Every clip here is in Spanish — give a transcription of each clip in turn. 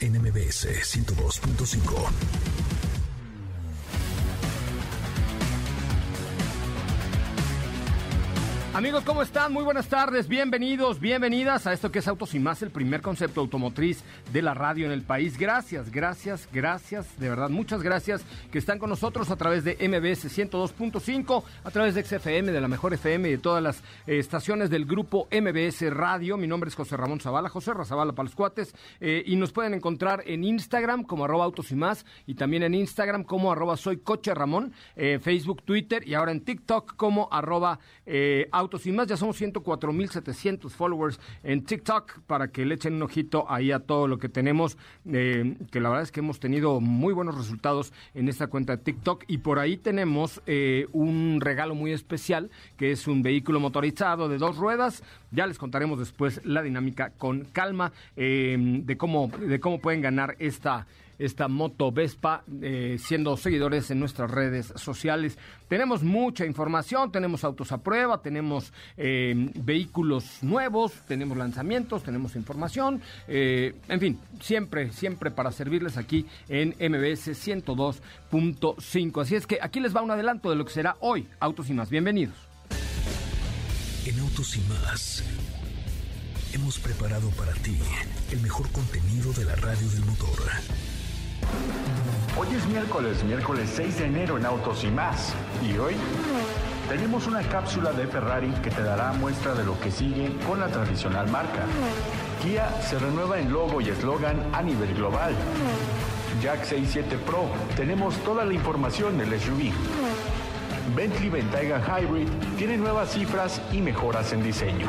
NMBS 102.5. Amigos, ¿cómo están? Muy buenas tardes, bienvenidos, bienvenidas a esto que es Autos y Más, el primer concepto automotriz de la radio en el país. Gracias, gracias, gracias, de verdad, muchas gracias que están con nosotros a través de MBS 102.5, a través de XFM, de la Mejor FM y de todas las eh, estaciones del grupo MBS Radio. Mi nombre es José Ramón Zavala, José Razabala para los cuates, eh, y nos pueden encontrar en Instagram como arroba Autos y Más, y también en Instagram como arroba Soy Coche Ramón, eh, Facebook, Twitter y ahora en TikTok como arroba Autos Y más. Ya somos 104.700 followers en TikTok para que le echen un ojito ahí a todo lo que tenemos, eh, que la verdad es que hemos tenido muy buenos resultados en esta cuenta de TikTok y por ahí tenemos eh, un regalo muy especial que es un vehículo motorizado de dos ruedas. Ya les contaremos después la dinámica con calma eh, de cómo de cómo pueden ganar esta esta moto Vespa, eh, siendo seguidores en nuestras redes sociales. Tenemos mucha información, tenemos autos a prueba, tenemos eh, vehículos nuevos, tenemos lanzamientos, tenemos información, eh, en fin, siempre, siempre para servirles aquí en MBS 102.5. Así es que aquí les va un adelanto de lo que será hoy Autos y más. Bienvenidos. En Autos y más hemos preparado para ti el mejor contenido de la radio del motor. Hoy es miércoles, miércoles 6 de enero en Autos y más. Y hoy tenemos una cápsula de Ferrari que te dará muestra de lo que sigue con la tradicional marca. Kia se renueva en logo y eslogan a nivel global. Jack 67 Pro, tenemos toda la información del SUV. Bentley Bentayga Hybrid tiene nuevas cifras y mejoras en diseño.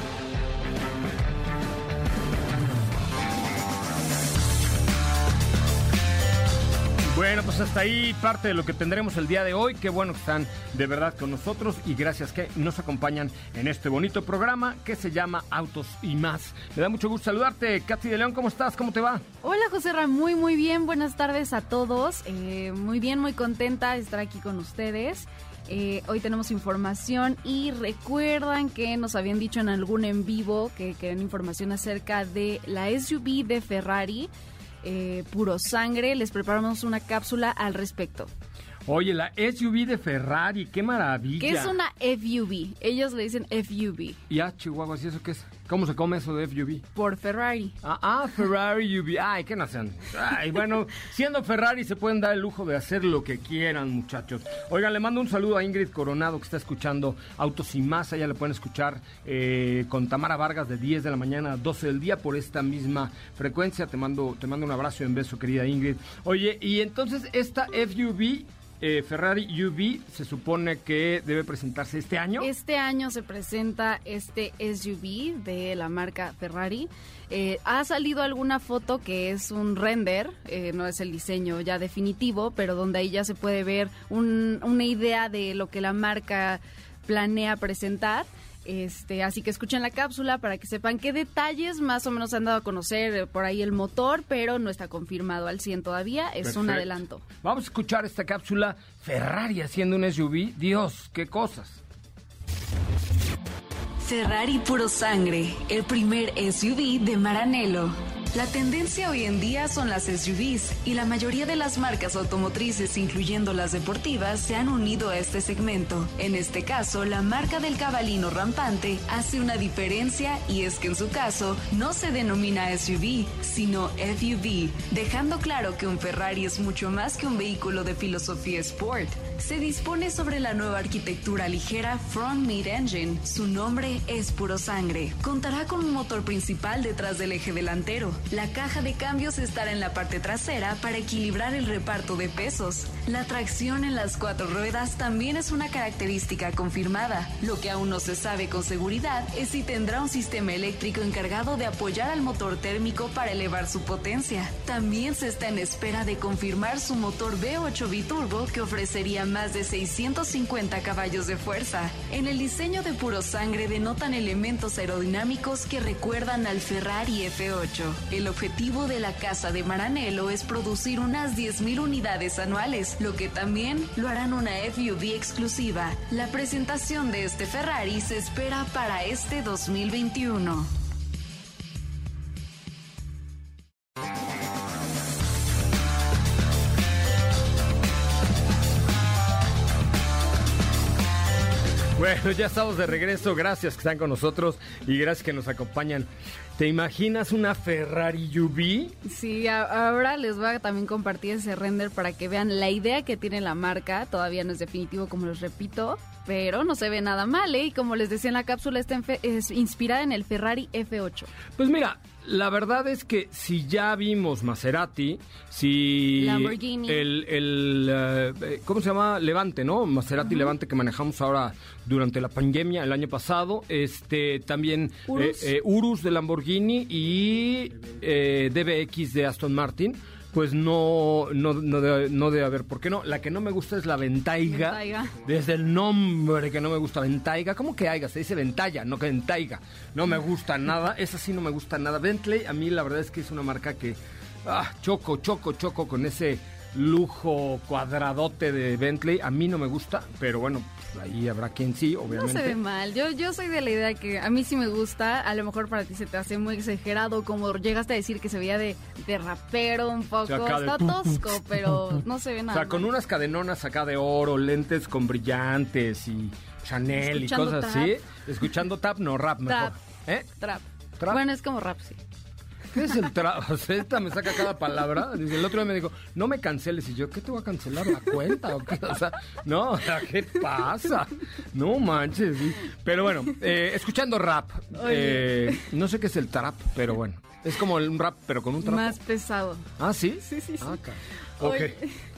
Bueno, pues hasta ahí parte de lo que tendremos el día de hoy. Qué bueno que están de verdad con nosotros y gracias que nos acompañan en este bonito programa que se llama Autos y más. Me da mucho gusto saludarte. Katy de León, ¿cómo estás? ¿Cómo te va? Hola José Ramón, muy muy bien. Buenas tardes a todos. Eh, muy bien, muy contenta de estar aquí con ustedes. Eh, hoy tenemos información y recuerdan que nos habían dicho en algún en vivo que querían información acerca de la SUV de Ferrari eh, puro sangre. Les preparamos una cápsula al respecto. Oye, la SUV de Ferrari, qué maravilla. ¿Qué es una FUV? Ellos le dicen FUV. Y ah, Chihuahua, ¿y eso qué es? ¿Cómo se come eso de FUV? Por Ferrari. Ah, ah Ferrari UV. Ay, qué nacen. Ay, bueno, siendo Ferrari se pueden dar el lujo de hacer lo que quieran, muchachos. Oigan, le mando un saludo a Ingrid Coronado que está escuchando Autos y Más. Allá le pueden escuchar eh, con Tamara Vargas de 10 de la mañana a 12 del día por esta misma frecuencia. Te mando, te mando un abrazo y un beso, querida Ingrid. Oye, y entonces esta FUV eh, Ferrari UV se supone que debe presentarse este año. Este año se presenta este SUV de la marca Ferrari. Eh, ha salido alguna foto que es un render, eh, no es el diseño ya definitivo, pero donde ahí ya se puede ver una idea de lo que la marca planea presentar. Este, así que escuchen la cápsula para que sepan qué detalles más o menos han dado a conocer eh, por ahí el motor, pero no está confirmado al 100 todavía, es un adelanto. Vamos a escuchar esta cápsula Ferrari haciendo un SUV. Dios, qué cosas. Ferrari Puro Sangre, el primer SUV de Maranello. La tendencia hoy en día son las SUVs y la mayoría de las marcas automotrices, incluyendo las deportivas, se han unido a este segmento. En este caso, la marca del cabalino rampante hace una diferencia y es que en su caso no se denomina SUV, sino FUV, dejando claro que un Ferrari es mucho más que un vehículo de filosofía sport. Se dispone sobre la nueva arquitectura ligera Front Mid Engine. Su nombre es Puro Sangre. Contará con un motor principal detrás del eje delantero. La caja de cambios estará en la parte trasera para equilibrar el reparto de pesos. La tracción en las cuatro ruedas también es una característica confirmada. Lo que aún no se sabe con seguridad es si tendrá un sistema eléctrico encargado de apoyar al motor térmico para elevar su potencia. También se está en espera de confirmar su motor V8 biturbo que ofrecería más de 650 caballos de fuerza. En el diseño de puro sangre denotan elementos aerodinámicos que recuerdan al Ferrari F8. El objetivo de la casa de Maranello es producir unas 10.000 unidades anuales, lo que también lo harán una FUV exclusiva. La presentación de este Ferrari se espera para este 2021. Bueno, ya estamos de regreso. Gracias que están con nosotros y gracias que nos acompañan. ¿Te imaginas una Ferrari UV? Sí, ahora les voy a también compartir ese render para que vean la idea que tiene la marca. Todavía no es definitivo, como les repito, pero no se ve nada mal, ¿eh? Y como les decía en la cápsula, está es inspirada en el Ferrari F8. Pues mira, la verdad es que si ya vimos Maserati, si Lamborghini. el, el eh, ¿cómo se llama? Levante, ¿no? Maserati Levante que manejamos ahora durante la pandemia el año pasado, este también Urus, eh, eh, Urus de Lamborghini y DBX de Aston Martin pues no, no, no, debe, no haber. ¿Por qué no? La que no me gusta es la Ventaiga. Desde el nombre que no me gusta, Ventaiga. ¿Cómo que haya? Se dice Ventaya, no que Ventaiga. No me gusta nada. Esa sí no me gusta nada. Bentley, a mí la verdad es que es una marca que. Ah, choco, choco, choco con ese lujo cuadradote de Bentley. A mí no me gusta, pero bueno, ahí habrá quien sí, obviamente. No se ve mal. Yo, yo soy de la idea que a mí sí me gusta. A lo mejor para ti se te hace muy exagerado, como llegaste a decir que se veía de, de rapero un poco. Está tosco, pero no se ve nada. O sea, con unas cadenonas acá de oro, lentes con brillantes y Chanel y cosas así. Escuchando tap, no rap mejor. ¿Eh? Trap. ¿Trap? Bueno, es como rap, sí. ¿Qué es el trabajo? esta me saca cada palabra. El otro día me dijo, no me canceles. Y yo, ¿qué te voy a cancelar? ¿La cuenta? ¿O qué? O sea, no, ¿qué pasa? No manches. Pero bueno, eh, escuchando rap. Eh, no sé qué es el trap, pero bueno. Es como un rap, pero con un trap. Más pesado. ¿Ah, sí? Sí, sí, sí. Ah, ok.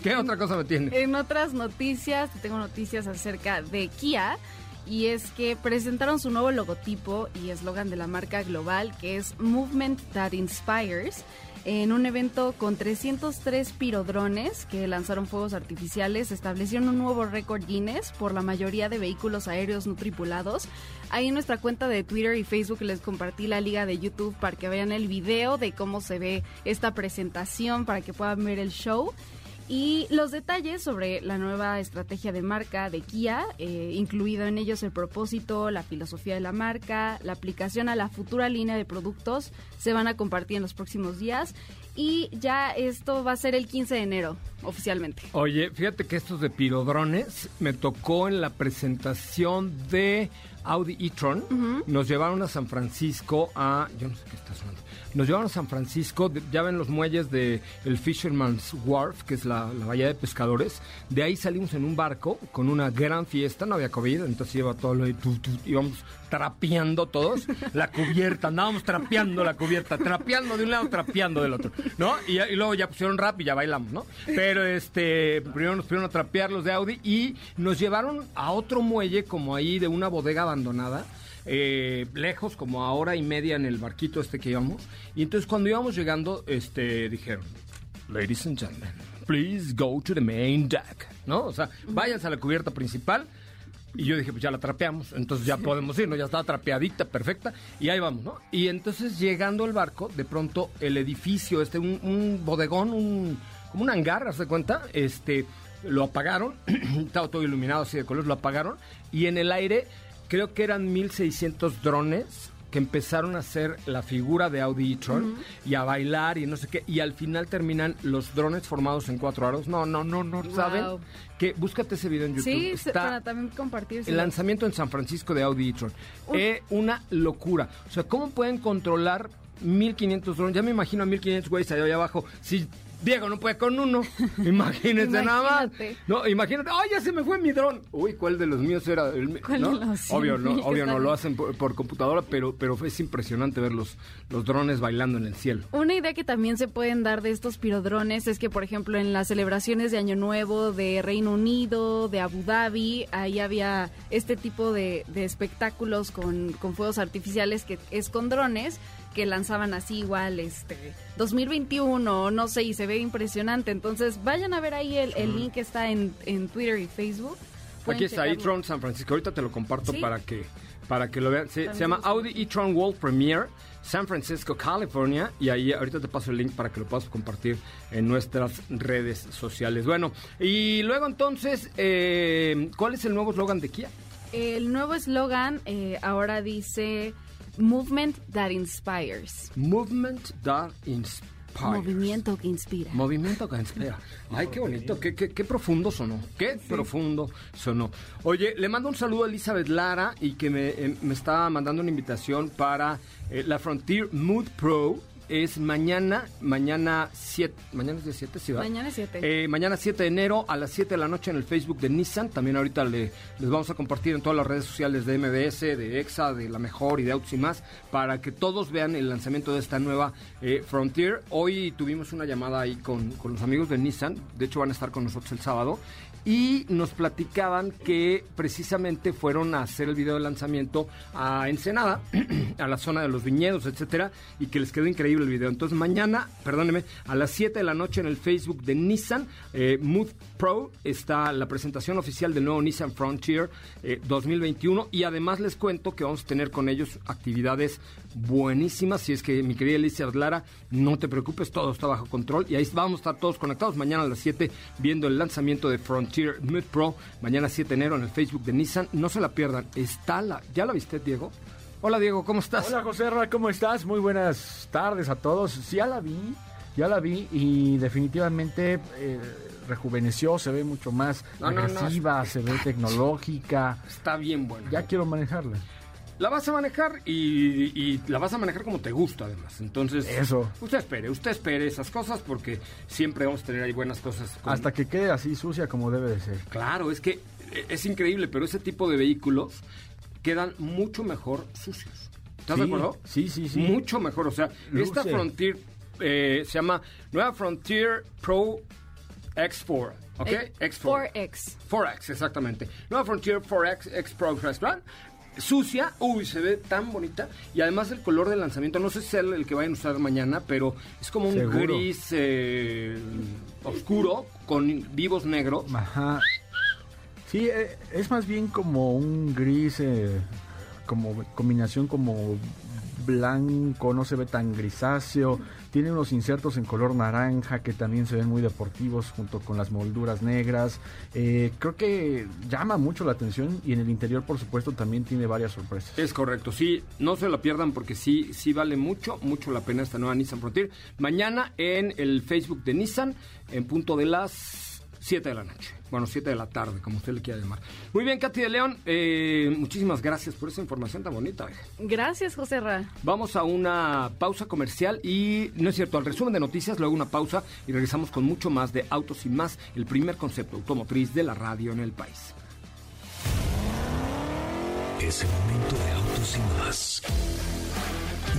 ¿Qué otra cosa me tiene? En otras noticias, tengo noticias acerca de Kia y es que presentaron su nuevo logotipo y eslogan de la marca global que es Movement That Inspires en un evento con 303 pirodrones que lanzaron fuegos artificiales, establecieron un nuevo récord Guinness por la mayoría de vehículos aéreos no tripulados. Ahí en nuestra cuenta de Twitter y Facebook les compartí la liga de YouTube para que vean el video de cómo se ve esta presentación, para que puedan ver el show. Y los detalles sobre la nueva estrategia de marca de Kia, eh, incluido en ellos el propósito, la filosofía de la marca, la aplicación a la futura línea de productos, se van a compartir en los próximos días. Y ya esto va a ser el 15 de enero, oficialmente. Oye, fíjate que estos de pirodrones me tocó en la presentación de Audi e-tron. Nos llevaron a San Francisco a... Yo no sé qué está sonando nos llevaron a San Francisco, ya ven los muelles de el Fisherman's Wharf, que es la, bahía de pescadores. De ahí salimos en un barco con una gran fiesta, no había COVID, entonces iba todo lo de tu, íbamos trapeando todos la cubierta, andábamos trapeando la cubierta, trapeando de un lado, trapeando del otro, ¿no? Y, y, luego ya pusieron rap y ya bailamos, ¿no? Pero este, primero nos pusieron a trapear los de Audi y nos llevaron a otro muelle como ahí de una bodega abandonada eh, lejos, como a hora y media en el barquito este que íbamos. Y entonces cuando íbamos llegando, este, dijeron, ladies and gentlemen, please go to the main deck, ¿no? O sea, váyanse a la cubierta principal. Y yo dije, pues ya la trapeamos, entonces ya podemos ir, ¿no? Ya estaba trapeadita, perfecta, y ahí vamos, ¿no? Y entonces llegando al barco, de pronto el edificio, este, un, bodegón, un, como un hangar, ¿se cuenta? Este, lo apagaron, estaba todo iluminado así de color, lo apagaron, y en el aire creo que eran 1600 drones que empezaron a hacer la figura de Audi e-tron y a bailar y no sé qué, y al final terminan los drones formados en cuatro aros. No, no, no, no, ¿saben? Que búscate ese video en YouTube. Sí, Está para también compartir. el lanzamiento en San Francisco de Audi e-tron. Es una locura. O sea, ¿cómo pueden controlar 1500 drones? Ya me imagino a 1500 güeyes allá abajo. Si Diego no puede con uno, imagínense nada más. Imagínate. No, imagínate, ¡ay, ya se me fue mi dron! Uy, ¿cuál de los míos era? El, ¿Cuál ¿no? de los Obvio, no, míos? obvio no lo hacen por, por computadora, pero, pero es impresionante ver los, los drones bailando en el cielo. Una idea que también se pueden dar de estos pirodrones es que, por ejemplo, en las celebraciones de Año Nuevo de Reino Unido, de Abu Dhabi, ahí había este tipo de, de espectáculos con, con fuegos artificiales que es con drones que lanzaban así igual este 2021 no sé y se ve impresionante entonces vayan a ver ahí el, el link que está en, en Twitter y Facebook Pueden Aquí está checarlo. e-tron San Francisco. Ahorita te lo comparto Sí. para que para que lo vean. Se, llama. Audi e-tron World Premiere San Francisco, California. Y ahí ahorita te paso el link para que lo puedas compartir en nuestras redes sociales. Bueno, y luego entonces, eh, ¿cuál es el nuevo eslogan de Kia? el nuevo eslogan eh, ahora dice Movement that inspires Movement that inspires. Movimiento que inspira. Movimiento que inspira. Ay, qué bonito, qué, qué, qué profundo sonó. Qué profundo sonó. Oye, le mando un saludo a Elizabeth Lara y que me, eh, me está mandando una invitación para eh, la Frontier Mood Pro. Es mañana, mañana 7, mañana es día 7, ¿sí, verdad? Mañana es 7. Eh, mañana 7 de enero a las 7 de la noche en el Facebook de Nissan. También ahorita le- les vamos a compartir en todas las redes sociales de MBS, de EXA, de La Mejor y de Autos y más, para que todos vean el lanzamiento de esta nueva eh, Frontier. Hoy tuvimos una llamada ahí con, con los amigos de Nissan, de hecho van a estar con nosotros el sábado, y nos platicaban que precisamente fueron a hacer el video de lanzamiento a Ensenada, a la zona de los viñedos, etcétera, y que les quedó increíble el video. Entonces mañana, perdóneme, a las 7 de la noche en el Facebook de Nissan eh, Mood Pro está la presentación oficial del nuevo Nissan Frontier eh, 2021 y además les cuento que vamos a tener con ellos actividades buenísimas. Si es que mi querida Alicia Lara, no te preocupes, todo está bajo control y ahí vamos a estar todos conectados mañana a las 7 viendo el lanzamiento de Frontier Mood Pro, mañana 7 de enero en el Facebook de Nissan. No se la pierdan, está la... ¿Ya la viste, Diego? Hola, Diego, ¿cómo estás? Hola José Ra, ¿cómo estás? Muy buenas tardes a todos. Sí, ya la vi, ya la vi y definitivamente eh, rejuveneció, se ve mucho más No, no, no, agresiva, se ve tecnológica. Está bien bueno. Ya quiero manejarla. La vas a manejar y, y la vas a manejar como te gusta además. Entonces, Eso. Usted espere, usted espere esas cosas porque siempre vamos a tener ahí buenas cosas. con- Hasta que quede así sucia como debe de ser. Claro, es que eh, es increíble, pero ese tipo de vehículos quedan mucho mejor sucios. ¿Estás de Sí, acuerdo? sí, sí, sí. Mucho mejor. O sea, esta. Frontier eh, se llama Nueva Frontier Pro X4. ¿Ok? Eh, X4. 4X. 4X, exactamente. Nueva Frontier 4X X Pro Restaurant. Sucia, uy, se ve tan bonita. Y además el color del lanzamiento, no sé si es el, el que vayan a usar mañana, pero es como un Seguro. gris eh, oscuro con vivos negros. Ajá. Sí, eh, es más bien como un gris, eh, como combinación como blanco, no se ve tan grisáceo. Tiene unos insertos en color naranja que también se ven muy deportivos junto con las molduras negras. Eh, creo que llama mucho la atención y en el interior, por supuesto, también tiene varias sorpresas. Es correcto, sí, no se la pierdan porque sí, sí vale mucho, mucho la pena esta nueva Nissan Frontier. Mañana en el Facebook de Nissan, en punto de las 7 de la noche. Bueno, 7 de la tarde, como usted le quiera llamar. Muy bien, Katy de León, eh, muchísimas gracias por esa información tan bonita. Gracias, José Ra. Vamos a una pausa comercial y, no es cierto, al resumen de noticias, luego una pausa y regresamos con mucho más de Autos y Más, el primer concepto automotriz de la radio en el país. Es el momento de autos y más.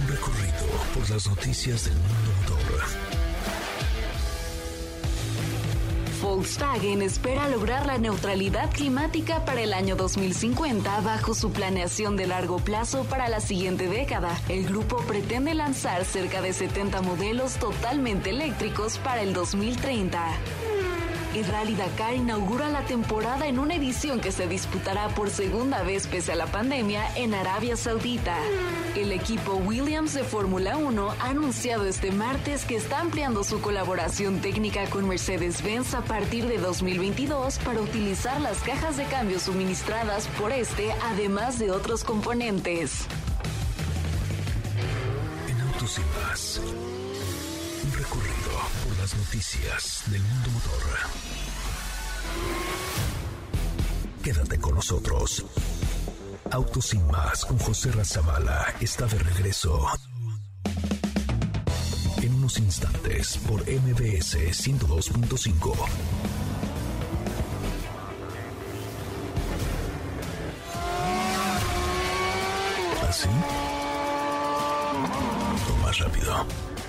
Un recorrido por las noticias del mundo motor. Volkswagen espera lograr la neutralidad climática para el año 2050 bajo su planeación de largo plazo para la siguiente década. El grupo pretende lanzar cerca de 70 modelos totalmente eléctricos para el 2030. El Rally Dakar inaugura la temporada en una edición que se disputará por segunda vez pese a la pandemia en Arabia Saudita. El equipo Williams de Fórmula 1 ha anunciado este martes que está ampliando su colaboración técnica con Mercedes-Benz a partir de 2022 para utilizar las cajas de cambio suministradas por este, además de otros componentes. Autos y. Las noticias del mundo motor. Quédate con nosotros. Autos sin más con José Razabala está de regreso. En unos instantes por MBS 102.5. ¿Así? O más rápido.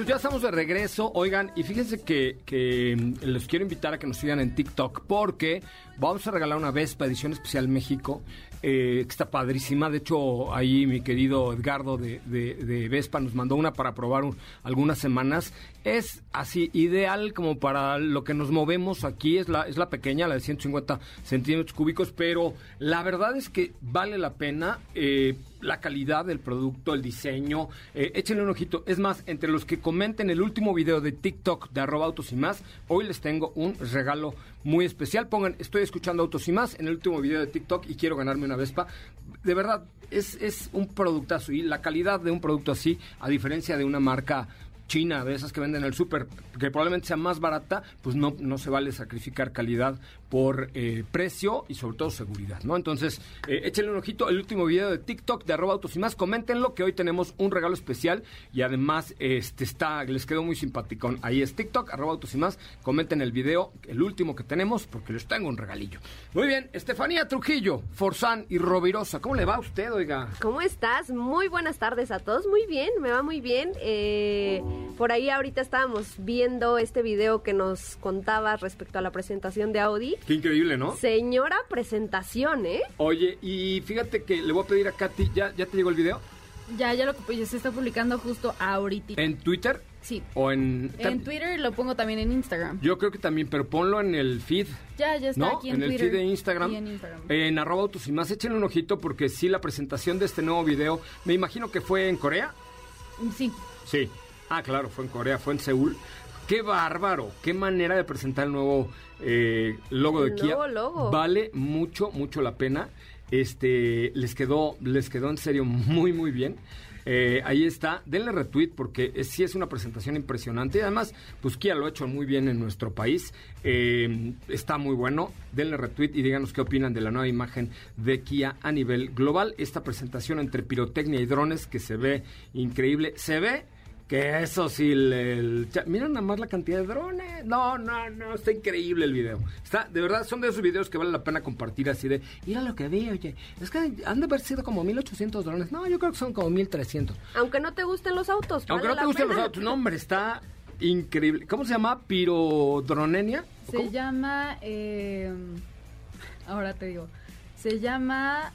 Muchachos, ya estamos de regreso. Oigan, y fíjense que, que les quiero invitar a que nos sigan en TikTok porque vamos a regalar una Vespa Edición Especial México, eh, que está padrísima. De hecho, ahí mi querido Edgardo de, Vespa nos mandó una para probar un- algunas semanas. Es así, ideal como para lo que nos movemos aquí. Es la, es la pequeña, la de 150 centímetros cúbicos, pero la verdad es que vale la pena. eh, la calidad del producto, el diseño. Eh, échenle un ojito. Es más, entre los que comenten el último video de TikTok de arroba autos y más, hoy les tengo un regalo muy especial. Pongan, estoy escuchando autos y más en el último video de TikTok y quiero ganarme una Vespa. De verdad, es, es un productazo y la calidad de un producto así, a diferencia de una marca china, de esas que venden en el súper, que probablemente sea más barata, pues no, no se vale sacrificar calidad por eh, precio y sobre todo seguridad, ¿no? Entonces, eh, échenle un ojito el último video de TikTok de arroba autos y más, coméntenlo que hoy tenemos un regalo especial y además este está, les quedó muy simpaticón. Ahí es TikTok, arroba autos y más, comenten el video, el último que tenemos, porque les tengo un regalillo. Muy bien, Estefanía Trujillo, Forzán y Rovirosa, ¿cómo le va a usted, oiga? ¿Cómo estás? Muy buenas tardes a todos. Muy bien, me va muy bien. Eh, por ahí ahorita estábamos viendo este video que nos contabas respecto a la presentación de Audi. Qué increíble, ¿no? Señora presentación, ¿eh? Oye, y fíjate que le voy a pedir a Katy, ¿ya, ya te llegó el video? Ya, ya lo ya se está publicando justo ahorita. ¿En Twitter? Sí. ¿O en...? En Twitter lo pongo también en Instagram. Yo creo que también, pero ponlo en el feed. Ya, ya está ¿No? aquí en, el Twitter. feed de Instagram. Y en Instagram. En arroba autos y más. Échenle un ojito porque sí, la presentación de este nuevo video, me imagino que fue en Corea. Sí. Sí. Ah, claro, fue en Corea, fue en Seúl. Qué bárbaro, qué manera de presentar el nuevo eh, logo de Kia. nuevo logo. Vale mucho, mucho la pena. Este, les quedó, les quedó en serio muy, muy bien. Eh, ahí está, denle retweet porque es- sí es una presentación impresionante. Y además, pues Kia lo ha hecho muy bien en nuestro país. Eh, está muy bueno. Denle retweet y díganos qué opinan de la nueva imagen de Kia a nivel global. Esta presentación entre pirotecnia y drones que se ve increíble. Se ve que eso sí, el, el- mira nada más la cantidad de drones. No, no, no, está increíble el video. Está, de verdad, son de esos videos que vale la pena compartir así de, mira lo que vi, oye. Es que han de haber sido como 1800 drones. No, yo creo que son como 1300. Aunque no te gusten los autos. Aunque vale no te gusten los autos, no, hombre, está increíble. ¿Cómo se llama? Pirodronenia. Se ¿Cómo? llama. eh, ahora te digo. Se llama.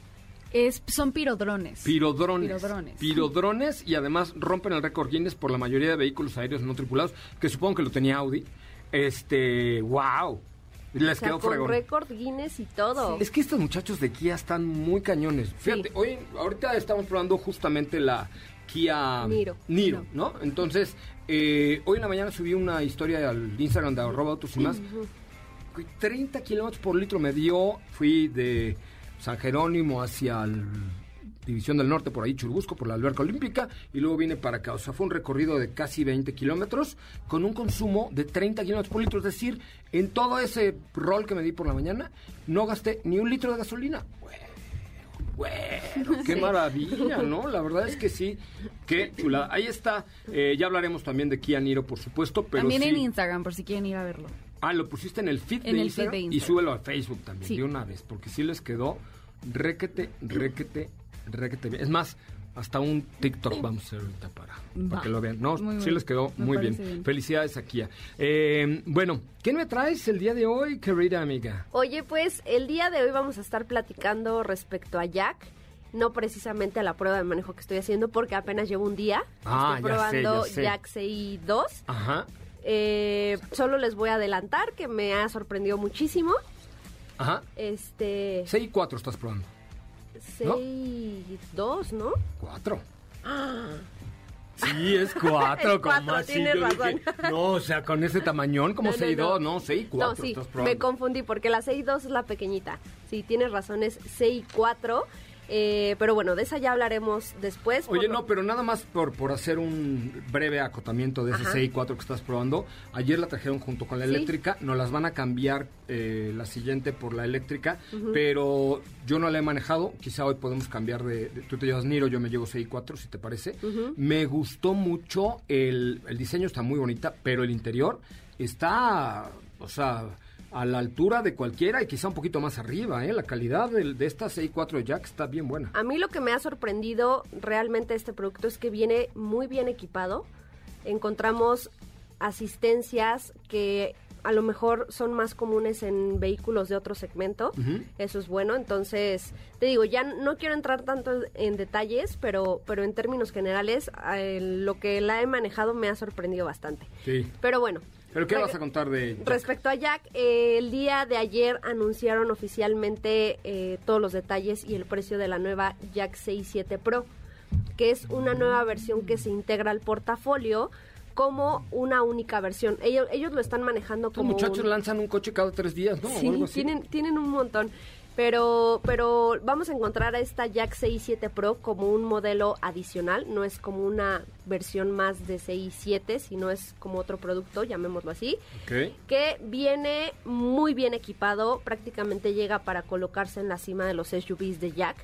Es, son pirodrones. Pirodrones. Pirodrones. Pirodrones y además rompen el récord Guinness por la mayoría de vehículos aéreos no tripulados, que supongo que lo tenía Audi. Este, wow. Les O sea, quedó con fregón. récord Guinness y todo. Es que estos muchachos de Kia están muy cañones. Fíjate, hoy, ahorita estamos probando justamente la Kia Niro. Niro, ¿no? Entonces, eh, hoy en la mañana subí una historia al Instagram de arroba autos y más. 30 kilómetros por litro me dio. Fui de San Jerónimo hacia el División del Norte, por ahí Churubusco, por la alberca olímpica, y luego vine para acá. O sea, fue un recorrido de casi 20 kilómetros con un consumo de 30 kilómetros por litro. Es decir, en todo ese rol que me di por la mañana, no gasté ni un litro de gasolina. Bueno, qué maravilla, ¿no? La verdad es que sí, qué chulada. Ahí está, eh, ya hablaremos también de Kia Niro, por supuesto, pero También sí. en Instagram, por si quieren ir a verlo. Ah, lo pusiste en el feed, En de, el feed Instagram de y súbelo a Facebook también, Sí. de una vez, porque sí les quedó requete, requete, requete bien. Es más, hasta un TikTok vamos a hacer ahorita para, que lo vean. No, Muy sí bien. les quedó Me muy bien. Felicidades a Kia. Eh, bueno, ¿qué me traes el día de hoy, querida amiga? Oye, pues el día de hoy vamos a estar platicando respecto a Jack. No precisamente a la prueba de manejo que estoy haciendo porque apenas llevo un día. Ah, estoy ya sé, probando ya sé. Jack CI 2. Ajá, Eh, solo les voy a adelantar que me ha sorprendido muchísimo. ajá. Este. 6 y 4 estás probando. ¿no? CI 2, ¿no? 4. Sí, es 4, Es cuatro, tienes razón. no, o sea, con ese tamañón, como No, no, 6 no. 2, no, 6 4 No, sí, estás probando. me confundí porque la CI 2 es la pequeñita. Sí, tienes razón, es CI 4. Eh, pero bueno, de esa ya hablaremos después. Oye, no, pero nada más por, por hacer un breve acotamiento de ese Ajá. CI4 que estás probando. Ayer la trajeron junto con la Sí. eléctrica, nos las van a cambiar eh, la siguiente por la eléctrica, pero yo no la he manejado. Quizá hoy podemos cambiar de, de- Tú te llevas Niro, yo me llevo CI4, si te parece. Me gustó mucho, el, el diseño está muy bonita, pero el interior está, o sea, a la altura de cualquiera y quizá un poquito más arriba. ¿eh? La calidad del- de, esta CI4 Jack está bien buena. A mí lo que me ha sorprendido realmente este producto es que viene muy bien equipado. Encontramos asistencias que a lo mejor son más comunes en vehículos de otro segmento. Eso es bueno. Entonces, te digo, ya no quiero entrar tanto en detalles, pero, pero en términos generales, eh, lo que la he manejado me ha sorprendido bastante. Sí. Pero bueno. ¿Pero qué vas a contar de Jack? Respecto a Jack, eh, el día de ayer anunciaron oficialmente eh, todos los detalles y el precio de la nueva Jack 67 Pro, que es una nueva versión que se integra al portafolio como una única versión. Ellos, ellos lo están manejando como muchachos un- lanzan un coche cada tres días, ¿no? O Sí, algo así. tienen, tienen un montón. Pero, pero vamos a encontrar a esta Jack 67 Pro como un modelo adicional, no es como una versión más de 67, sino es como otro producto, llamémoslo así, que viene muy bien equipado, prácticamente llega para colocarse en la cima de los SUVs de Jack.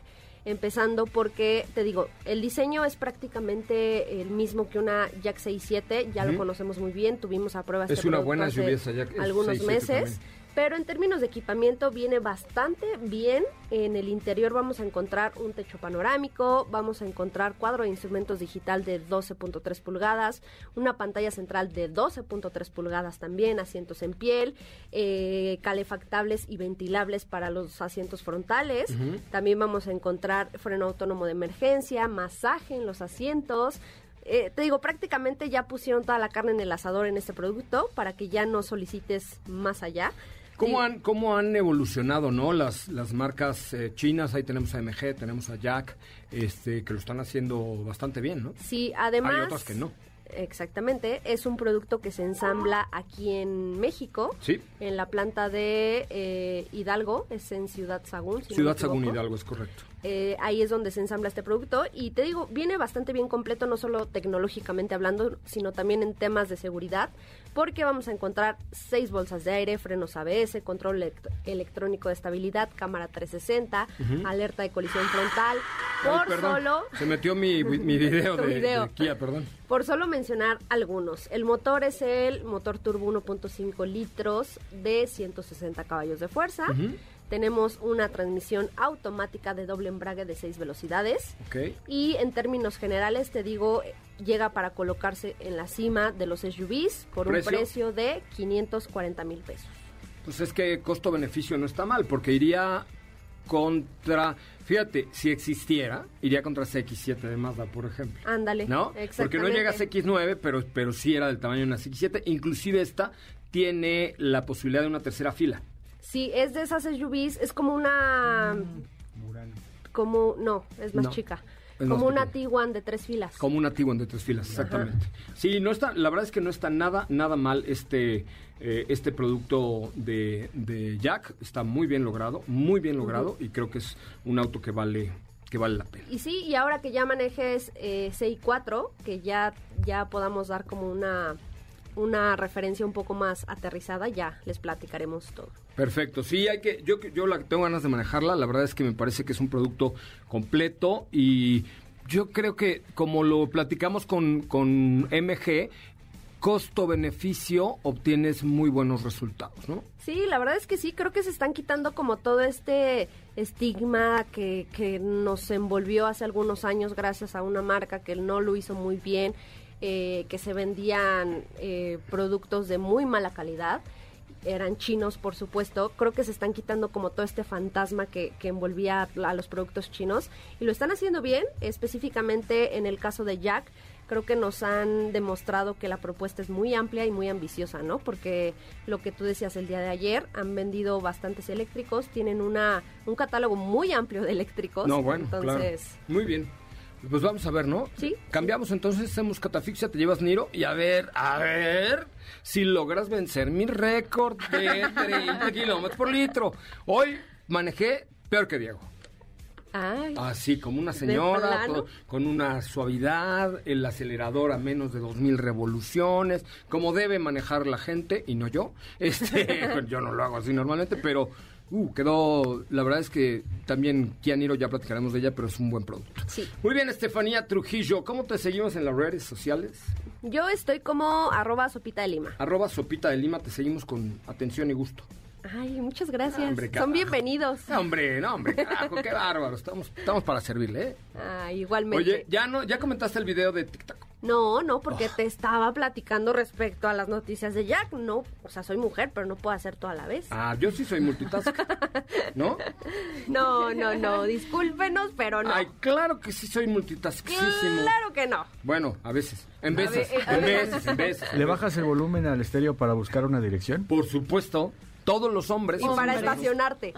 Empezando porque, te digo, el diseño es prácticamente el mismo que una Jack 67, ya lo conocemos muy bien, tuvimos a prueba Es este una buena hace SUV esa Jack algunos 67 meses. también. Pero en términos de equipamiento viene bastante bien. En el interior vamos a encontrar un techo panorámico, vamos a encontrar cuadro de instrumentos digital de 12.3 pulgadas, una pantalla central de 12.3 pulgadas también, asientos en piel, eh, calefactables y ventilables para los asientos frontales. También vamos a encontrar freno autónomo de emergencia, masaje en los asientos. Eh, te digo, prácticamente ya pusieron toda la carne en el asador en este producto para que ya no solicites más allá. ¿Cómo Sí. han, ¿Cómo han evolucionado, no? Las, las marcas eh, chinas, ahí tenemos a MG, tenemos a Jack, este, que lo están haciendo bastante bien, ¿no? Sí, además... Hay otras que no. Exactamente, es un producto que se ensambla aquí en México, Sí. en la planta de eh, Hidalgo, es en Ciudad Sagún. si no Ciudad me Sagún. Hidalgo, es correcto. Eh, ahí es donde se ensambla este producto y te digo, viene bastante bien completo, no solo tecnológicamente hablando, sino también en temas de seguridad, porque vamos a encontrar seis bolsas de aire, frenos ABS, control elect- electrónico de estabilidad, cámara 360, alerta de colisión frontal, por solo... Se metió mi, mi video, Tu de, video. de Kia, perdón. Por solo mencionar algunos, el motor es el motor turbo 1.5 litros de 160 caballos de fuerza. Tenemos una transmisión automática de doble embrague de 6 velocidades. Y en términos generales, te digo, llega para colocarse en la cima de los SUVs por ¿Precio? un precio de 540 mil pesos. Pues es que costo-beneficio no está mal, porque iría contra... Fíjate, si existiera, iría contra CX-7 de Mazda, por ejemplo. Ándale. ¿No? Porque no llega a X9, pero, pero sí era del tamaño de una CX7. Inclusive esta tiene la posibilidad de una tercera fila. Sí, es de esas SUVs, es como una... Como, no, es más No, chica. es Como una pequeña. Tiguan de tres filas. Como una Tiguan de tres filas, exactamente. Sí, no está, la verdad es que no está nada, nada mal este, eh, este producto de, de Jack. Está muy bien logrado, muy bien logrado y creo que es un auto que vale, que vale la pena. Y sí, y ahora que ya manejes eh, CI4, que ya, ya podamos dar como una, una referencia un poco más aterrizada, ya les platicaremos todo. Perfecto, sí, hay que, yo, yo la tengo ganas de manejarla, la verdad es que me parece que es un producto completo y yo creo que como lo platicamos con, con MG, costo-beneficio obtienes muy buenos resultados, ¿no? Sí, la verdad es que sí, creo que se están quitando como todo este estigma que, que nos envolvió hace algunos años gracias a una marca que no lo hizo muy bien, eh, que se vendían eh, productos de muy mala calidad, eran chinos por supuesto, creo que se están quitando como todo este fantasma que, que envolvía a los productos chinos y lo están haciendo bien, específicamente en el caso de Jack creo que nos han demostrado que la propuesta es muy amplia y muy ambiciosa, ¿no? Porque lo que tú decías el día de ayer, han vendido bastantes eléctricos, tienen una un catálogo muy amplio de eléctricos. No, bueno, entonces, claro. Muy bien. Pues vamos a ver, ¿no? Sí. Cambiamos entonces, hacemos catafixia, te llevas Niro y a ver, a ver si logras vencer mi récord de 30 kilómetros por litro. Hoy manejé peor que Diego. ay, Así como una señora, todo- con una suavidad, el acelerador a menos de 2000 revoluciones, como debe manejar la gente y no yo. Este, yo no lo hago así normalmente, pero uh, quedó, la verdad es que también Kianiro ya platicaremos de ella, pero es un buen producto. sí. Muy bien, Estefanía Trujillo, ¿cómo te seguimos en las redes sociales? Yo estoy como arroba sopita de lima. Arroba Sopita de Lima, te seguimos con atención y gusto. Ay, muchas gracias. Hombre, Son bienvenidos. No, hombre, no, hombre, carajo, qué bárbaro. Estamos, estamos para servirle, ¿eh? Ah, igualmente. Oye, ¿ya, no, ¿ya comentaste el video de TikTok? No, no, porque Oh. te estaba platicando respecto a las noticias de Jack. No, o sea, soy mujer, pero no puedo hacer todo a la vez. Ah, yo sí soy multitask, ¿no? No, no, no, discúlpenos, pero no. Ay, claro que sí soy multitaskísimo. Claro que no. Bueno, a veces, en veces, eh, en veces, en veces. ¿Le bajas el volumen al estéreo para buscar una dirección? Por supuesto, todos los hombres. Y para estacionarte.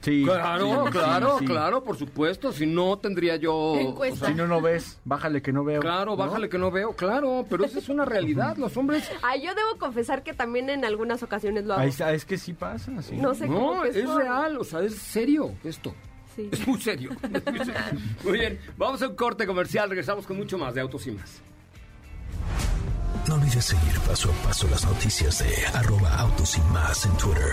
Sí. Claro, sí, claro, sí, sí. claro, por supuesto. Si no, tendría yo... Encuesta. Si no, no ves, bájale que no veo. Claro, ¿no? bájale que no veo, claro, pero esa es una realidad. Los hombres... Ay, yo debo confesar que también en algunas ocasiones lo hago. Ahí está, es que sí pasa, sí. No sé cómo No, es por- real, o sea, es serio esto. Sí. Es muy serio. es muy serio. Muy bien, vamos a un corte comercial, regresamos con mucho más de Autos y Más. No olvides seguir paso a paso las noticias de arroba autos y más en Twitter.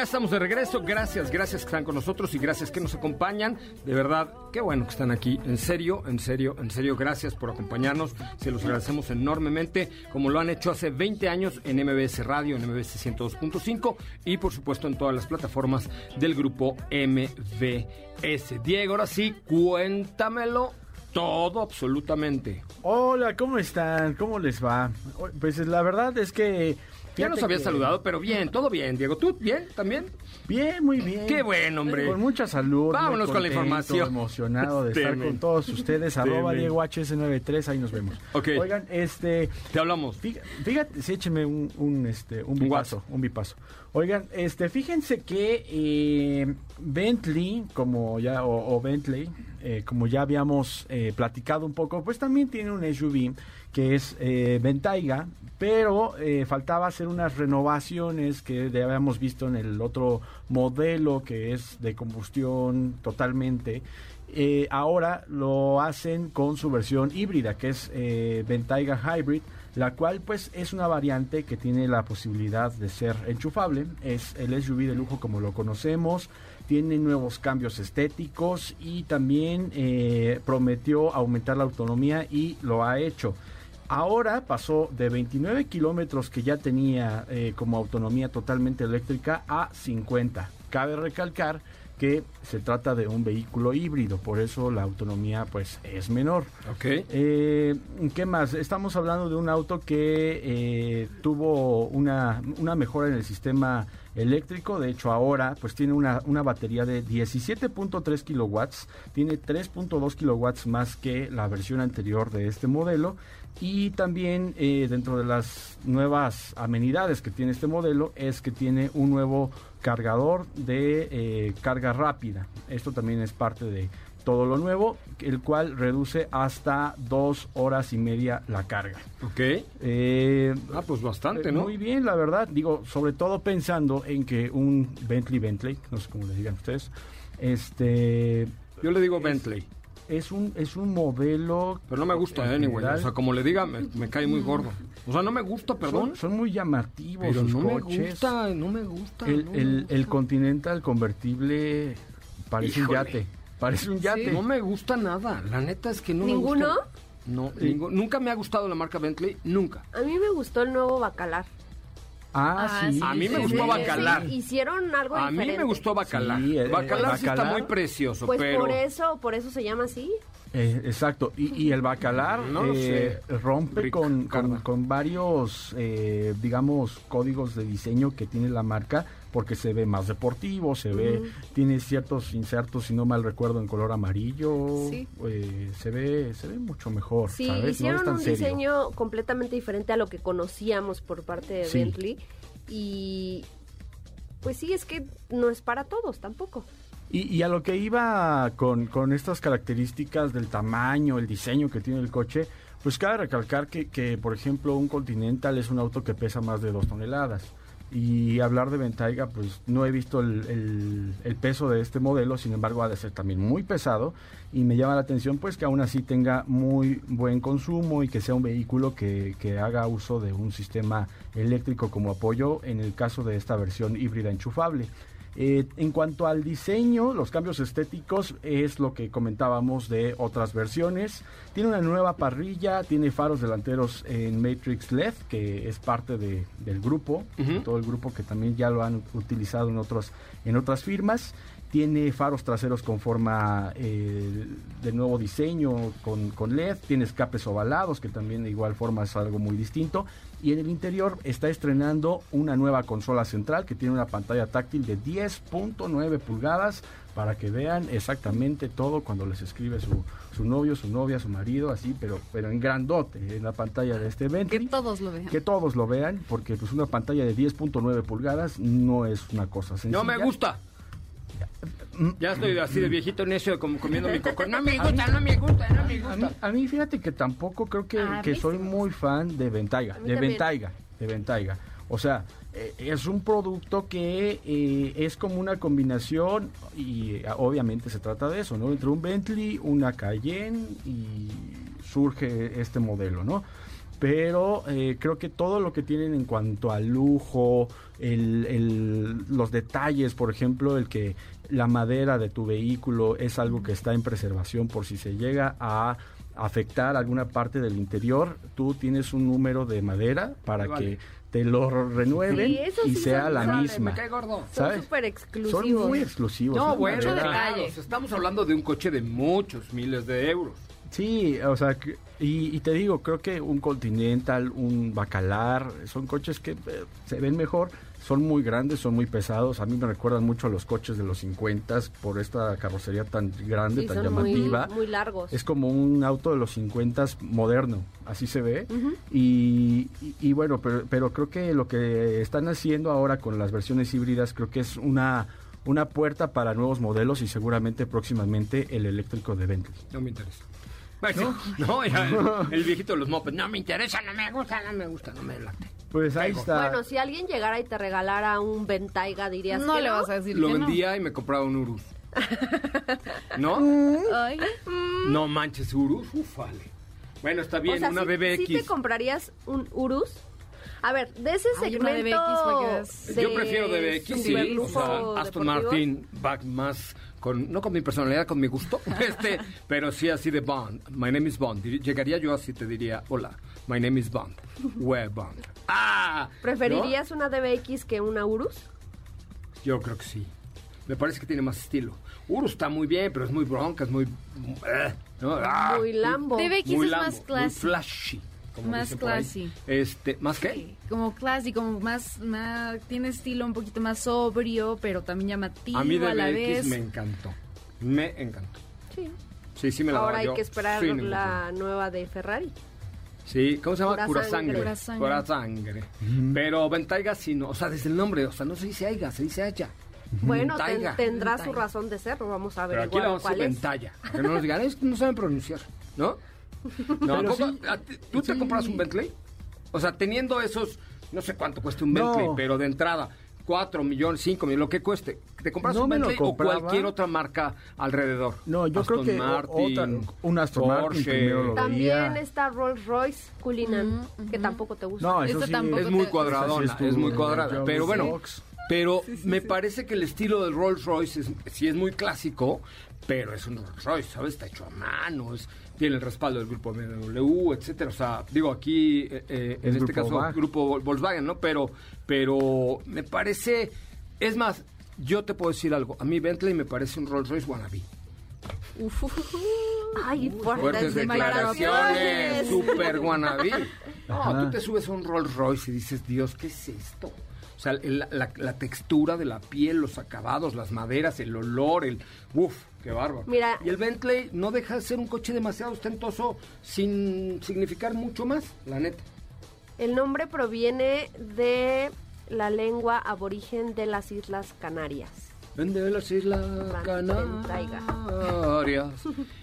Ya estamos de regreso. Gracias, gracias que están con nosotros y gracias que nos acompañan. De verdad, qué bueno que están aquí. En serio, en serio, en serio, gracias por acompañarnos. Se los agradecemos enormemente, como lo han hecho hace 20 años en MBS Radio, en MBS 102.5 y por supuesto en todas las plataformas del grupo MBS. Diego, ahora sí, cuéntamelo todo absolutamente. Hola, ¿cómo están? ¿Cómo les va? Pues la verdad es que... Ya nos había que- saludado, pero bien, todo bien, Diego. ¿Tú bien también? Bien, muy bien. Qué bueno, hombre. Con mucha salud. Vámonos con la información. emocionado de estar con todos ustedes. arroba. Diego HS93, ahí nos vemos. Ok. Oigan, este... Te hablamos. Fíjate, sí, échenme un, un, este, un bipaso, un bipaso. Oigan, este, fíjense que eh, Bentley, como ya, o, o Bentley, eh, como ya habíamos eh, platicado un poco, pues también tiene un SUV que es eh, Bentayga, pero eh, faltaba hacer unas renovaciones que ya habíamos visto en el otro modelo que es de combustión totalmente. Eh, ahora lo hacen con su versión híbrida, que es eh, Bentayga Hybrid, la cual pues es una variante que tiene la posibilidad de ser enchufable. Es el SUV de lujo como lo conocemos, tiene nuevos cambios estéticos y también eh, prometió aumentar la autonomía y lo ha hecho. Ahora pasó de 29 kilómetros que ya tenía eh, como autonomía totalmente eléctrica a 50. Cabe recalcar que se trata de un vehículo híbrido, por eso la autonomía pues es menor. Ok. Eh, ¿Qué más? Estamos hablando de un auto que eh, tuvo una, una mejora en el sistema eléctrico. De hecho, ahora pues tiene una, una batería de 17.3 kilowatts. Tiene 3.2 kilowatts más que la versión anterior de este modelo. Y también eh, dentro de las nuevas amenidades que tiene este modelo es que tiene un nuevo cargador de eh, carga rápida. Esto también es parte de todo lo nuevo, el cual reduce hasta dos horas y media la carga. Ok. Eh, Ah, pues bastante, eh, ¿no? Muy bien, la verdad. Digo, sobre todo pensando en que un Bentley Bentley, no sé cómo le digan ustedes, este Yo le digo Bentley. Es un es un modelo Pero no me gusta, eh, anyway. O sea, como le diga, me, me cae muy gordo. O sea, no me gusta, perdón. son, son muy llamativos Pero sus no me coches. gusta, no me gusta. El, no me el, gusta. el Continental convertible parece un yate. Parece un yate. No me gusta nada. La neta es que no ¿Ninguno? me gusta. No, ningu- nunca me ha gustado la marca Bentley, nunca. A mí me gustó el nuevo Bacalar. Ah, Ah, sí. sí, A mí me sí, gustó sí, Bacalar. Sí, hicieron algo A mí me gustó Bacalar. Sí, eh, Bacalar sí está muy precioso, Pues pero... por eso, por eso se llama así. Eh, exacto, y, y el bacalar No eh, sé. rompe Rick con, con, con varios, eh, digamos, códigos de diseño que tiene la marca, porque se ve más deportivo, se ve, tiene ciertos insertos, si no mal recuerdo, en color amarillo, Sí. eh, se ve se ve mucho mejor, Sí, hicieron un serio. diseño completamente diferente a lo que conocíamos por parte de Sí. Bentley. Y pues sí, es que no es para todos tampoco. Y, y a lo que iba con, con estas características del tamaño, el diseño que tiene el coche, pues cabe recalcar que, que, por ejemplo, un Continental es un auto que pesa más de dos toneladas. Y hablar de Ventaiga, pues no he visto el, peso de este modelo, sin embargo ha de ser también muy pesado y me llama la atención pues que aún así tenga muy buen consumo y que sea un vehículo que, que haga uso de un sistema eléctrico como apoyo en el caso de esta versión híbrida enchufable. Eh, en cuanto al diseño, los cambios estéticos es lo que comentábamos de otras versiones. Tiene una nueva parrilla, tiene faros delanteros en Matrix LED, que es parte de- del grupo, todo el grupo que también ya lo han utilizado en, otros, en otras firmas. Tiene faros traseros con forma eh, de nuevo diseño, con, con LED. Tiene escapes ovalados, que también de igual forma es algo muy distinto. Y en el interior está estrenando una nueva consola central que tiene una pantalla táctil de 10.9 pulgadas para que vean exactamente todo cuando les escribe su, su novio, su novia, su marido, así, pero, pero en grandote en la pantalla de este Que Bentley. todos lo vean. Que todos lo vean, porque pues una pantalla de 10.9 pulgadas no es una cosa sencilla. No me gusta. Ya estoy así de viejito necio como comiendo mi coco. No me gusta, no me gusta, no me A mí, gusta. a mí fíjate que tampoco creo que, A que soy sí muy fan de Ventaiga, A de también. Ventaiga, de Ventaiga. O sea, eh, es un producto que eh, es como una combinación y eh, obviamente se trata de eso, ¿no? Entre un Bentley, una Cayenne y surge este modelo, ¿no? Pero eh, creo que todo lo que tienen en cuanto al lujo, el- el- los detalles, por ejemplo, el que la madera de tu vehículo es algo que está en preservación por si se llega a afectar alguna parte del interior, tú tienes un número de madera para Vale. que te lo renueven Sí, y sí sea son- la sale, misma. Me cae gordo. Son súper Son exclusivos. muy exclusivos. No, bueno, claro, o sea, estamos hablando de un coche de muchos miles de euros. Sí, o sea, que- y, y te digo, creo que un Continental, un Bacalar, son coches que eh, se ven mejor, son muy grandes, son muy pesados. A mí me recuerdan mucho a los coches de los 50 por esta carrocería tan grande, Sí, tan son llamativa. muy largos. Es como un auto de los 50 moderno, así se ve. y, y- y bueno, pero, pero creo que lo que están haciendo ahora con las versiones híbridas, creo que es una, una puerta para nuevos modelos y seguramente próximamente el eléctrico de Bentley. No me interesa. Bueno, no, ya, el, el viejito de los mopeds. No me interesa, no me gusta, no me gusta, no me late. Pues ahí está. Bueno, si alguien llegara y te regalara un Bentayga, dirías No que le no? vas a decir Lo que no. vendía y me compraba un Urus. ¿No? Ay, No manches, Urus, ufale. Bueno, está bien, o sea, una ¿sí- BBX. ¿sí te comprarías un Urus? A ver, de ese Ay, una segmento... BBX, de Yo prefiero DBX, sí. O sea, Aston Martin va más con, no con mi personalidad, con mi gusto, este, pero sí así de Bond. My name is Bond. Llegaría yo así, te diría, hola, my name is Bond. Where Bond? Ah, ¿no? ¿Preferirías una DBX que una Urus? Yo creo que sí. Me parece que tiene más estilo. Urus está muy bien, pero es muy bronca, es muy... eh, ¿no? Ah, Muy Lambo. DBX muy es Lambo, más muy classy. flashy. Como Más classy. Este, ¿Más qué? Sí, como classy, como más, más, tiene estilo un poquito más sobrio, pero también llamativo A mí a la DBX vez. me encantó. Me encantó. Sí. Sí, sí me la Ahora hay yo que esperar la nueva de Ferrari. Sí, ¿cómo se llama? Pura sangre. sangre. Pura sangre. Pero Ventaiga sí no, o sea, desde el nombre, o sea, no se dice Aiga, se dice Haya. Bueno, ten- Taiga. tendrá su razón de ser, vamos a Pero ver aquí le vamos a cuál decir es. Ventaya. Que no nos digan, es que no saben pronunciar, ¿no? No, ¿a Pero poco- sí, a ti- ¿Tú te sí. compras un Bentley? O sea, teniendo esos, no sé cuánto cuesta un No. Bentley, pero de entrada, 4 millones, 5 millones, lo que cueste. ¿Te compras No un Bentley o cualquier otra marca alrededor? No, yo Aston creo que Martin, otra- un Aston Martin Porsche. primero lo También veía. está Rolls Royce Cullinan, que tampoco te gusta. No, eso Esto sí. tampoco Es muy te- cuadradona, es, muy cuadrada. Pero bueno, pero me parece que el estilo del Rolls Royce es, sí es muy clásico, pero es un Rolls Royce, ¿sabes? Está hecho a mano, es- tiene el respaldo del grupo BMW, etcétera. O sea, digo aquí, eh, eh, en Es este grupo caso, Volkswagen. grupo Vol- Volkswagen, ¿no? Pero, pero me parece, es más, yo te puedo decir algo. A mí Bentley me parece un Rolls Royce wannabe. Ay, fuertes, Fuertes declaraciones, super wannabe. No, Ajá. tú te subes a un Rolls Royce y dices, Dios, ¿qué es esto? O sea, el- la, la textura de la piel, los acabados, las maderas, el olor, el... Uf, qué bárbaro. Mira- y el Bentley no deja de ser un coche demasiado ostentoso sin significar mucho más, la neta. El nombre proviene de la lengua aborigen de las Islas Canarias. Vende las Islas Canarias.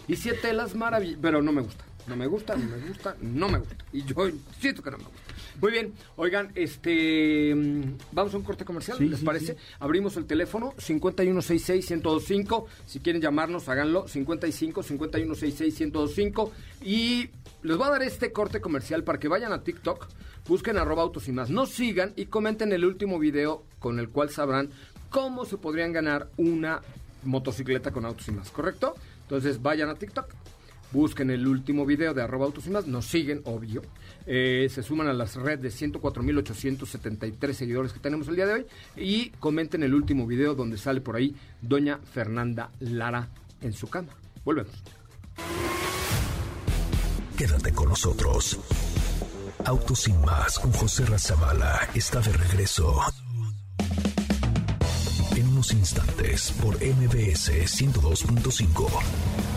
Y siete las maravillas. Pero no me gusta. No me gusta, no me gusta, no me gusta. Y yo siento que no me gusta. Muy bien, oigan, este mm, vamos a un corte comercial, Sí, ¿les sí, parece? sí. Abrimos el teléfono 5166-1025. Si quieren llamarnos, háganlo. 55 5166-1025. Y les voy a dar este corte comercial para que vayan a TikTok, busquen arroba autos y más. Nos sigan y comenten el último video con el cual sabrán cómo se podrían ganar una motocicleta con autos y más, ¿correcto? Entonces vayan a TikTok, busquen el último video de arroba autos más, nos siguen, obvio. Eh, se suman a las redes de 104.873 seguidores que tenemos el día de hoy y comenten el último video donde sale por ahí doña Fernanda Lara en su cama. Volvemos. Quédate con nosotros. Autos con José Razabala está de regreso. En unos instantes por MBS 102.5.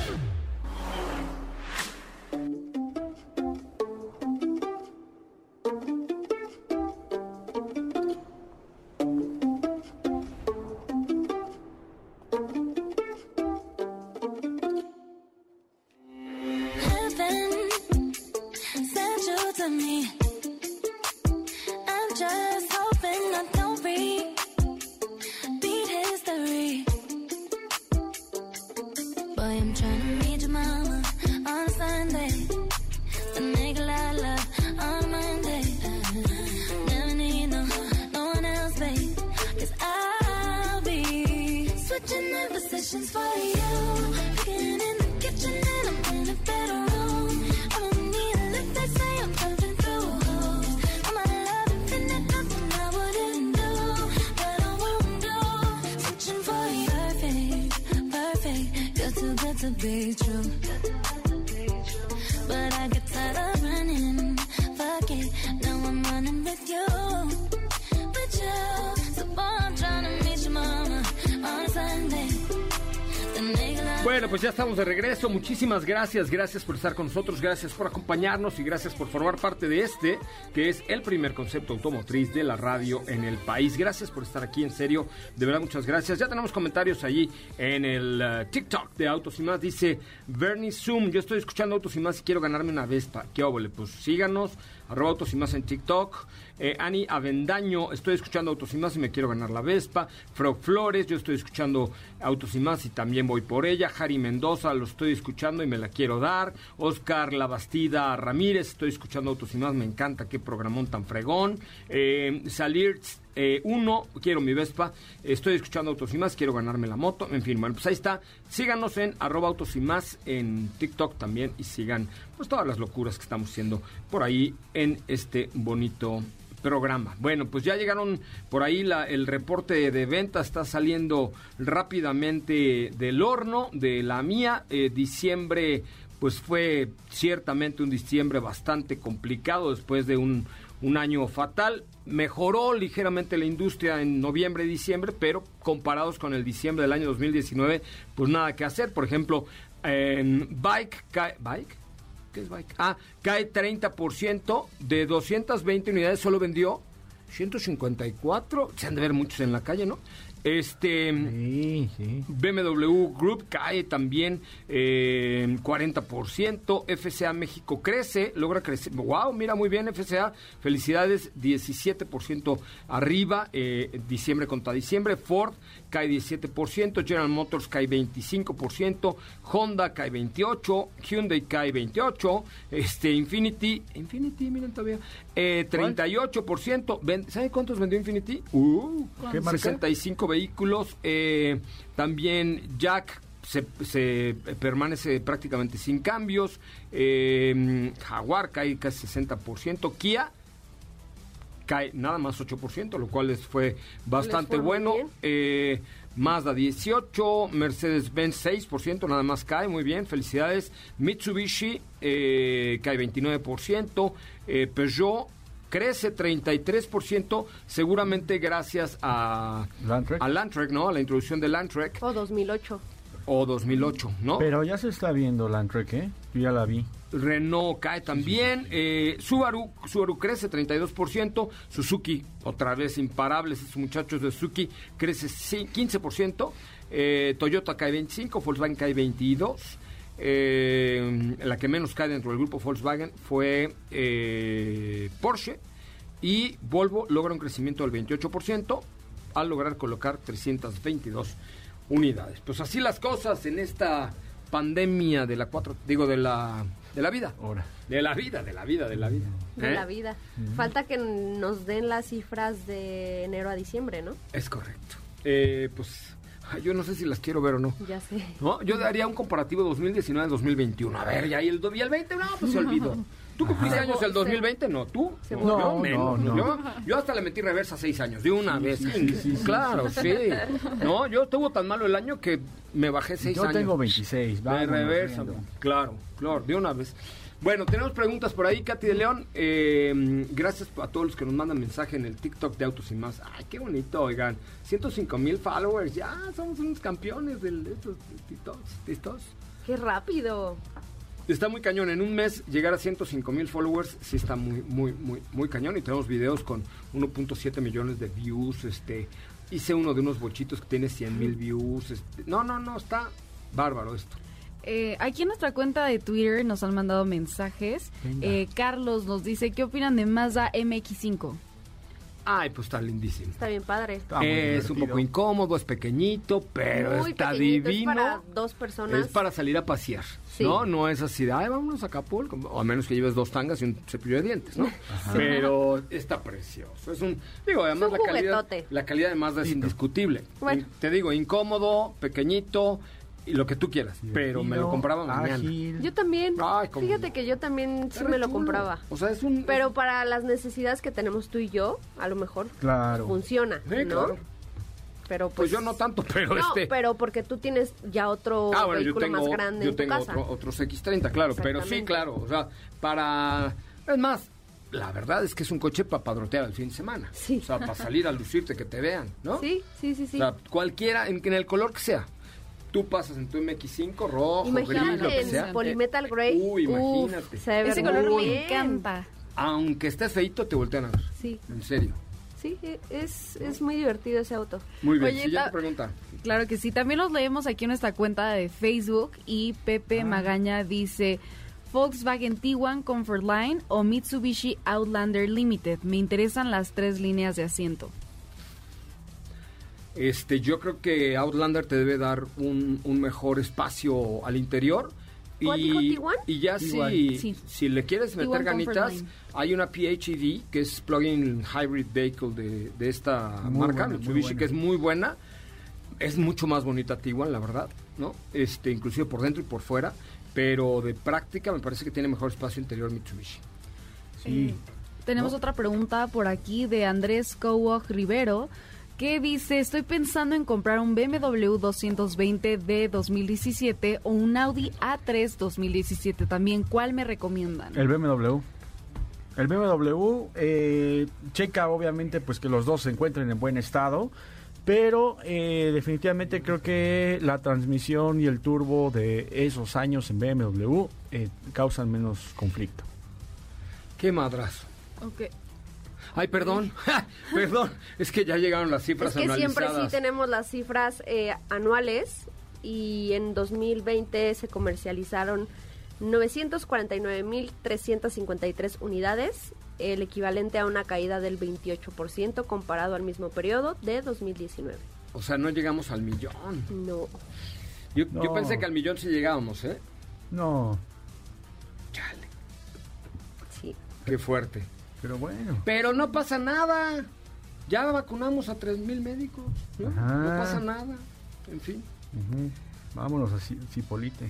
Ya estamos de regreso. Muchísimas gracias. Gracias por estar con nosotros. Gracias por acompañarnos y gracias por formar parte de este, que es el primer concepto automotriz de la radio en el país. Gracias por estar aquí, en serio. De verdad, muchas gracias. Ya tenemos comentarios allí en el eh, TikTok de Autos y Más. Dice Bernie Zoom, yo estoy escuchando Autos y Más y quiero ganarme una Vespa. ¿Qué óvole? Pues síganos, arroba Autos y Más en TikTok. Eh, Ani Avendaño, estoy escuchando Autos y Más y me quiero ganar la Vespa. Frog Flores, yo estoy escuchando Autos y Más y también voy por ella. Jari Mendoza, lo estoy escuchando y me la quiero dar. Oscar Labastida Ramírez, estoy escuchando Autos y Más, me encanta, qué programón tan fregón. Eh, Salir eh, uno, quiero mi Vespa, estoy escuchando Autos y Más, quiero ganarme la moto, en fin, bueno, pues ahí está. Síganos en arroba Autos y Más en TikTok también y sigan pues todas las locuras que estamos haciendo por ahí en este bonito programa. Bueno, pues ya llegaron por ahí la- el reporte de venta, está saliendo rápidamente del horno, de la mía, eh, diciembre pues fue ciertamente un diciembre bastante complicado después de un, un año fatal. Mejoró ligeramente la industria en noviembre y diciembre, pero comparados con el diciembre del año 2019, pues nada que hacer. Por ejemplo, en Bike, ¿Bike? ¿Qué es Bike? Ah, cae 30%, de 220 unidades solo vendió 154, se han de ver muchos en la calle, ¿no? Este... Sí, sí. BMW Group cae también eh, 40%. FCA México crece, logra crecer. ¡Wow! Mira muy bien, FCA. Felicidades, 17% arriba, eh, diciembre contra diciembre. Ford cae 17%, General Motors cae 25%, Honda cae 28%, Hyundai cae 28%, este, Infinity, Infinity, miren todavía, eh, 38%. Ven- ¿Sabe cuántos vendió Infinity? Uh, ¿Qué marca? 65 vehículos. eh, también Jack se, se permanece prácticamente sin cambios. eh, Jaguar cae casi 60%. Kia cae nada más 8%, lo cual les fue bastante fue bueno. Eh, Mazda 18, Mercedes-Benz 6%, nada más cae, muy bien, felicidades. Mitsubishi eh, cae 29%, eh, Peugeot crece 33%, seguramente gracias a Landtrek. a Landtrek, ¿no? A la introducción de Landtrek O 2008. o 2008, ¿no? Pero ya se está viendo la Landtrek, ¿eh? Yo ya la vi. Renault cae también, eh, Subaru, Subaru crece 32%, Suzuki, otra vez imparables esos muchachos de Suzuki, crece sí, 15%, eh, Toyota cae 25%, Volkswagen cae 22%, eh, la que menos cae dentro del grupo Volkswagen fue Porsche y Volvo logra un crecimiento del 28% al lograr colocar 322 unidades. Pues así las cosas en esta pandemia de la cuatro, digo de la de la vida. Ahora. De la vida, de la vida, de la vida. De ¿Eh? la vida. Falta que nos den las cifras de enero a diciembre, ¿no? Es correcto. Eh, pues yo no sé si las quiero ver o no. Ya sé. ¿No? Yo daría un comparativo 2019-2021. A ver, ya y el, y el 20, no, pues se olvidó. ¿Tú cumpliste Ajá. años el Se- 2020? No, tú. No, yo menos. No, no. Yo, yo hasta le metí reversa seis años, de una vez. sí, sí, claro, sí. No, yo estuvo tan malo el año que me bajé seis Yo años. tengo 26. De vámonos reversa, claro, claro, de una vez. Bueno, tenemos preguntas por ahí, Katy de León. Eh, gracias a todos los que nos mandan mensaje en el TikTok de Autos y Más. Ay, qué bonito, oigan. 105 mil followers, ya somos unos campeones del- de estos TikToks. TikToks. Qué rápido. Está muy cañón. En un mes llegar a 105 mil followers sí está muy, muy, muy, muy cañón. Y tenemos videos con 1.7 millones de views. Este, hice uno de unos bochitos que tiene 100 mil views. este, no, no, no, está bárbaro esto. Eh, aquí en nuestra cuenta de Twitter nos han mandado mensajes. Eh, Carlos nos dice, ¿qué opinan de Mazda MX5? Ay, pues está lindísimo. Está bien padre. Está muy es un poco incómodo, es pequeñito, pero Muy está pequeñito, es divino. para dos personas. Es para salir a pasear, Sí. ¿no? No es así de, ay, vámonos a Acapulco, o a menos que lleves dos tangas y un cepillo de dientes, ¿no? Pero está precioso. Es un, digo, además un la calidad, la calidad de Mazda es indiscutible. Bueno. Te digo, incómodo, pequeñito y lo que tú quieras, pero me lo compraba mañana. ágil. Yo también. Ay, Fíjate no. que yo también sí me lo chulo. compraba. O sea, es un... Pero para las necesidades que tenemos tú y yo, a lo mejor Claro. funciona, Sí, ¿no? claro. Pero pues, Pues yo no tanto, pero no, este... pero porque tú tienes ya otro Ah, bueno, yo vehículo tengo, más grande yo en tu tengo casa. otro- otros X30, claro, pero sí, claro, o sea, para... Es más, la verdad es que es un coche para padrotear el fin de semana. Sí. O sea, para salir a lucirte, que te vean, ¿no? Sí, sí, sí, sí. O sea, cualquiera, en, en el color que sea. Tú pasas en tu MX5, rojo, gris, lo Imagínate que en sea. Polymetal Grey. Uy, Uf, imagínate. se ve Ese muy color me encanta. Aunque estés feito, te voltean a ver. Sí, En serio. sí, e- es, es muy divertido ese auto. Muy bien. Oye, Siguiente ta- pregunta. Claro que sí. También los leemos aquí en nuestra cuenta de Facebook y Pepe Magaña dice, Volkswagen Tiguan Comfort Line o Mitsubishi Outlander Limited. Me interesan las tres líneas de asiento. Este, yo creo que Outlander te debe dar un, un mejor espacio al interior. ¿Cuál Y, y ya si, Sí. si le quieres meter ganitas, hay una PHEV que es Plug-in Hybrid Vehicle de, de esta Muy marca, buena, Mitsubishi, que es muy buena. Es mucho más bonita Tiguan, la verdad, ¿no? Este, inclusive por dentro y por fuera. Pero de práctica me parece que tiene mejor espacio interior Mitsubishi. Sí. Tenemos otra pregunta por aquí de Andrés Cowog Rivero que dice, estoy pensando en comprar un BMW 220 de 2017 o un Audi A3 2017 también. ¿Cuál me recomiendan? El BMW. El BMW eh, checa obviamente pues que los dos se encuentren en buen estado, pero eh, definitivamente creo que la transmisión y el turbo de esos años en BMW eh, causan menos conflicto. ¡Qué madrazo! Ok. Ay, perdón, perdón, es que ya llegaron las cifras Es que siempre sí tenemos las cifras eh, anuales y en 2020 se comercializaron 949.353 unidades, el equivalente a una caída del 28% comparado al mismo periodo de 2019. O sea, no llegamos al millón. No. Yo, yo pensé que al millón sí llegábamos, ¿eh? No, Chale, Sí. qué fuerte. Pero bueno. Pero no pasa nada. Ya vacunamos a tres mil médicos. ¿no? Ajá. No pasa nada. En fin. Vámonos a Ci- Cipolite.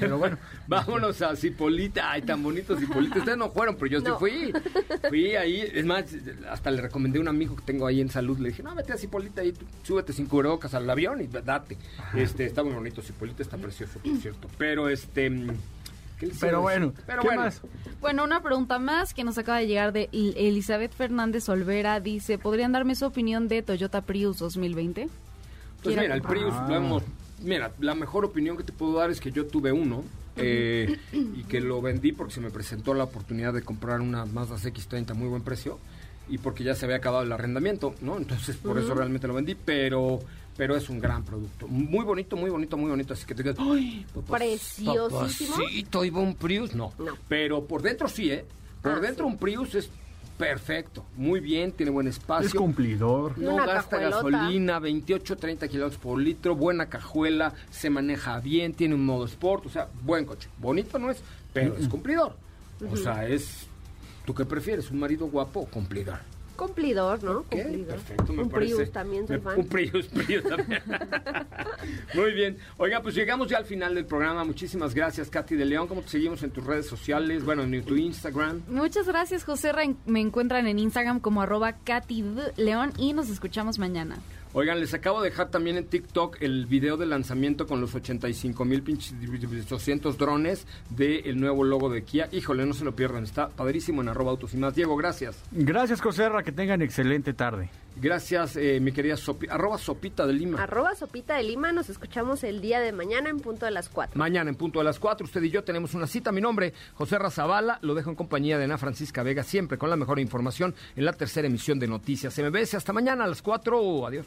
Pero bueno. Vámonos a Cipolita. Ay, tan bonito Cipolita. Ustedes no fueron, pero yo No. sí fui. Fui ahí. Es más, hasta le recomendé a un amigo que tengo ahí en salud. Le dije, no, vete a Cipolita y tú súbete sin cubrebocas al avión y date. Este, está muy bonito. Cipolita está precioso, por cierto. Pero este. ¿Qué les iba a Pero bueno, Pero ¿qué bueno. más? Bueno, una pregunta más que nos acaba de llegar de Elizabeth Fernández Olvera. Dice, ¿podrían darme su opinión de Toyota Prius 2020? Pues mira, el. Prius Ah. lo hemos... Mira, la mejor opinión que te puedo dar es que yo tuve uno eh, y que lo vendí porque se me presentó la oportunidad de comprar una Mazda CX-30 a muy buen precio y porque ya se había acabado el arrendamiento, ¿no? Entonces por eso realmente lo vendí, pero pero es un gran producto. Muy bonito, muy bonito, muy bonito. Así que te quedas, ¡ay! Preciosísimo. papacito, iba un Prius, no. No. Pero por dentro sí, ¿eh? Por Ah, dentro sí. un Prius es perfecto, muy bien, tiene buen espacio. Es cumplidor. No Una gasta cajuelota. gasolina, 28, 30 kilómetros por litro, buena cajuela, se maneja bien, tiene un modo sport, o sea, buen coche. Bonito no es, pero es cumplidor. O sea, es... ¿Tú qué prefieres? ¿Un marido guapo o cumplidor? Cumplidor, ¿no? Cumplidor. Perfecto, me Un parece. Prius también soy Me- fan. Un Prius, Prius también. Muy bien. Oiga, pues llegamos ya al final del programa. Muchísimas gracias, Katy de León. ¿Cómo te seguimos en tus redes sociales? Bueno, en tu Instagram. Muchas gracias, José. Me encuentran en Instagram como arroba Katy. León y nos escuchamos mañana. Oigan, les acabo de dejar también en TikTok el video de lanzamiento con los 85 mil pinches 200 drones del nuevo logo de Kia. Híjole, no se lo pierdan, está padrísimo en arroba autos y más. Diego, gracias. Gracias, Coserra, que tengan excelente tarde. Gracias, eh, mi querida Sopi, arroba Sopita de Lima. Arroba Sopita de Lima, nos escuchamos el día de mañana en punto de las 4. Mañana en punto de las 4, usted y yo tenemos una cita. Mi nombre, José Razabala, lo dejo en compañía de Ana Francisca Vega, siempre con la mejor información en la tercera emisión de Noticias MBS. Hasta mañana a las 4. Adiós.